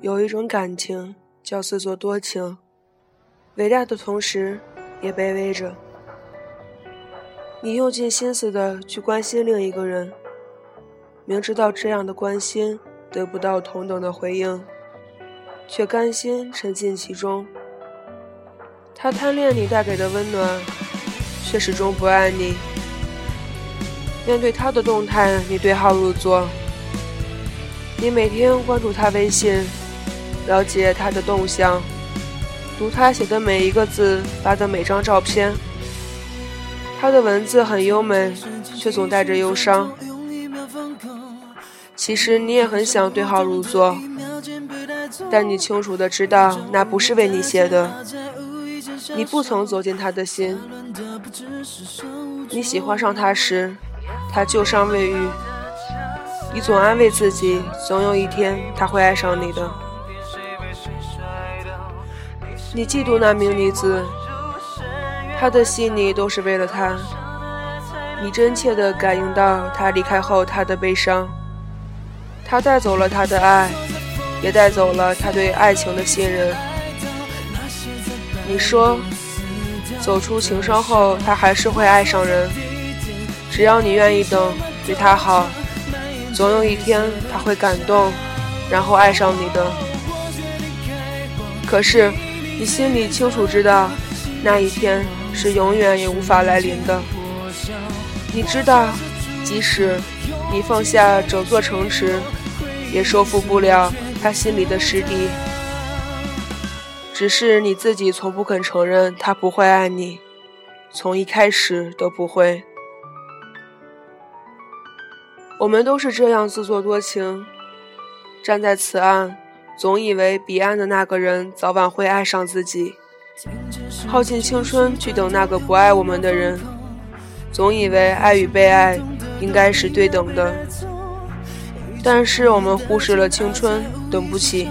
有一种感情叫自作多情，伟大的同时也卑微着。你用尽心思的去关心另一个人，明知道这样的关心得不到同等的回应，却甘心沉浸其中。他贪恋你带给的温暖，却始终不爱你。面对他的动态，你对号入座。你每天关注他微信。了解他的动向，读他写的每一个字，发的每张照片。他的文字很优美，却总带着忧伤。其实你也很想对号入座，但你清楚的知道那不是为你写的。你不曾走进他的心。你喜欢上他时，他旧伤未愈。你总安慰自己，总有一天他会爱上你的。你嫉妒那名女子，她的心里都是为了他。你真切地感应到她离开后她的悲伤，她带走了他的爱，也带走了他对爱情的信任。你说，走出情伤后，他还是会爱上人，只要你愿意等，对他好，总有一天他会感动，然后爱上你的。可是。你心里清楚知道，那一天是永远也无法来临的。你知道，即使你放下整座城池，也收复不了他心里的失地。只是你自己从不肯承认他不会爱你，从一开始都不会。我们都是这样自作多情，站在此岸。总以为彼岸的那个人早晚会爱上自己，耗尽青春去等那个不爱我们的人。总以为爱与被爱应该是对等的，但是我们忽视了青春，等不起。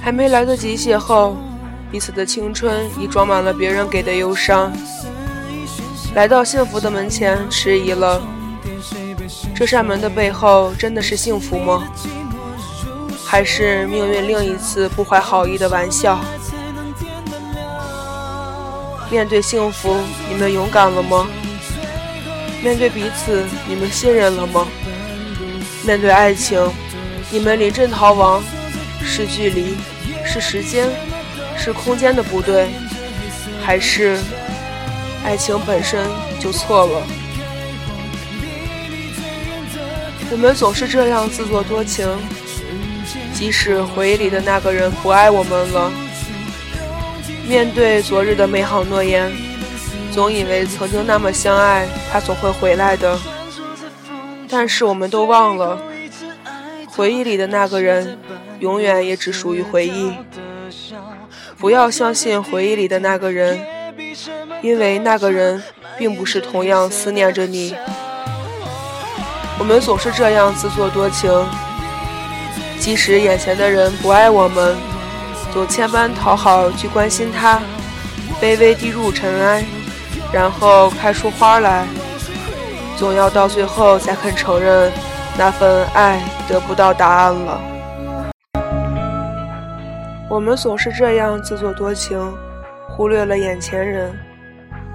还没来得及邂逅，彼此的青春已装满了别人给的忧伤。来到幸福的门前，迟疑了。这扇门的背后，真的是幸福吗？还是命运另一次不怀好意的玩笑。面对幸福，你们勇敢了吗？面对彼此，你们信任了吗？面对爱情，你们临阵逃亡，是距离，是时间，是空间的不对，还是爱情本身就错了？我们总是这样自作多情。即使回忆里的那个人不爱我们了，面对昨日的美好诺言，总以为曾经那么相爱，他总会回来的。但是我们都忘了，回忆里的那个人，永远也只属于回忆。不要相信回忆里的那个人，因为那个人并不是同样思念着你。我们总是这样自作多情。即使眼前的人不爱我们，总千般讨好去关心他，卑微低入尘埃，然后开出花来，总要到最后才肯承认那份爱得不到答案了。我们总是这样自作多情，忽略了眼前人，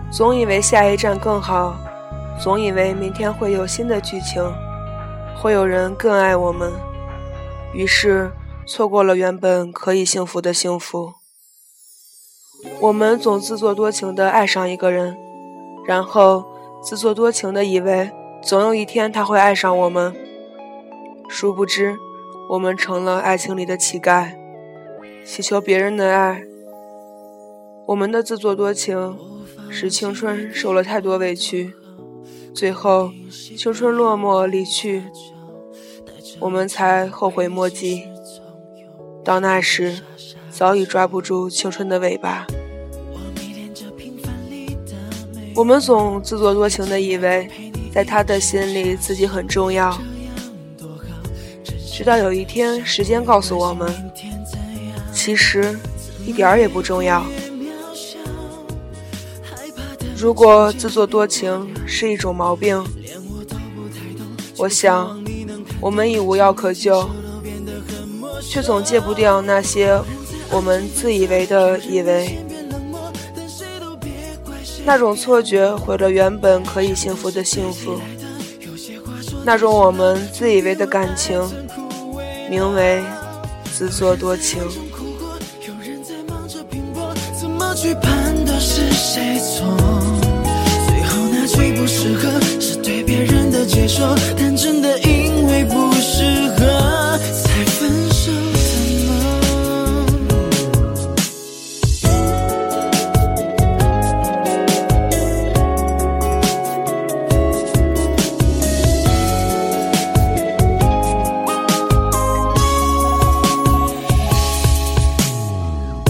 总以为下一站更好，总以为明天会有新的剧情，会有人更爱我们。于是，错过了原本可以幸福的幸福。我们总自作多情的爱上一个人，然后自作多情的以为总有一天他会爱上我们。殊不知，我们成了爱情里的乞丐，乞求别人的爱。我们的自作多情，使青春受了太多委屈，最后青春落寞离去。我们才后悔莫及，到那时，早已抓不住青春的尾巴。我们总自作多情的以为，在他的心里自己很重要，直到有一天，时间告诉我们，其实一点儿也不重要。如果自作多情是一种毛病，我想。我们已无药可救，却总戒不掉那些我们自以为的以为。那种错觉毁了原本可以幸福的幸福，那种我们自以为的感情，名为自作多情。去判断是谁错，最后那句不适合是对别人的解说。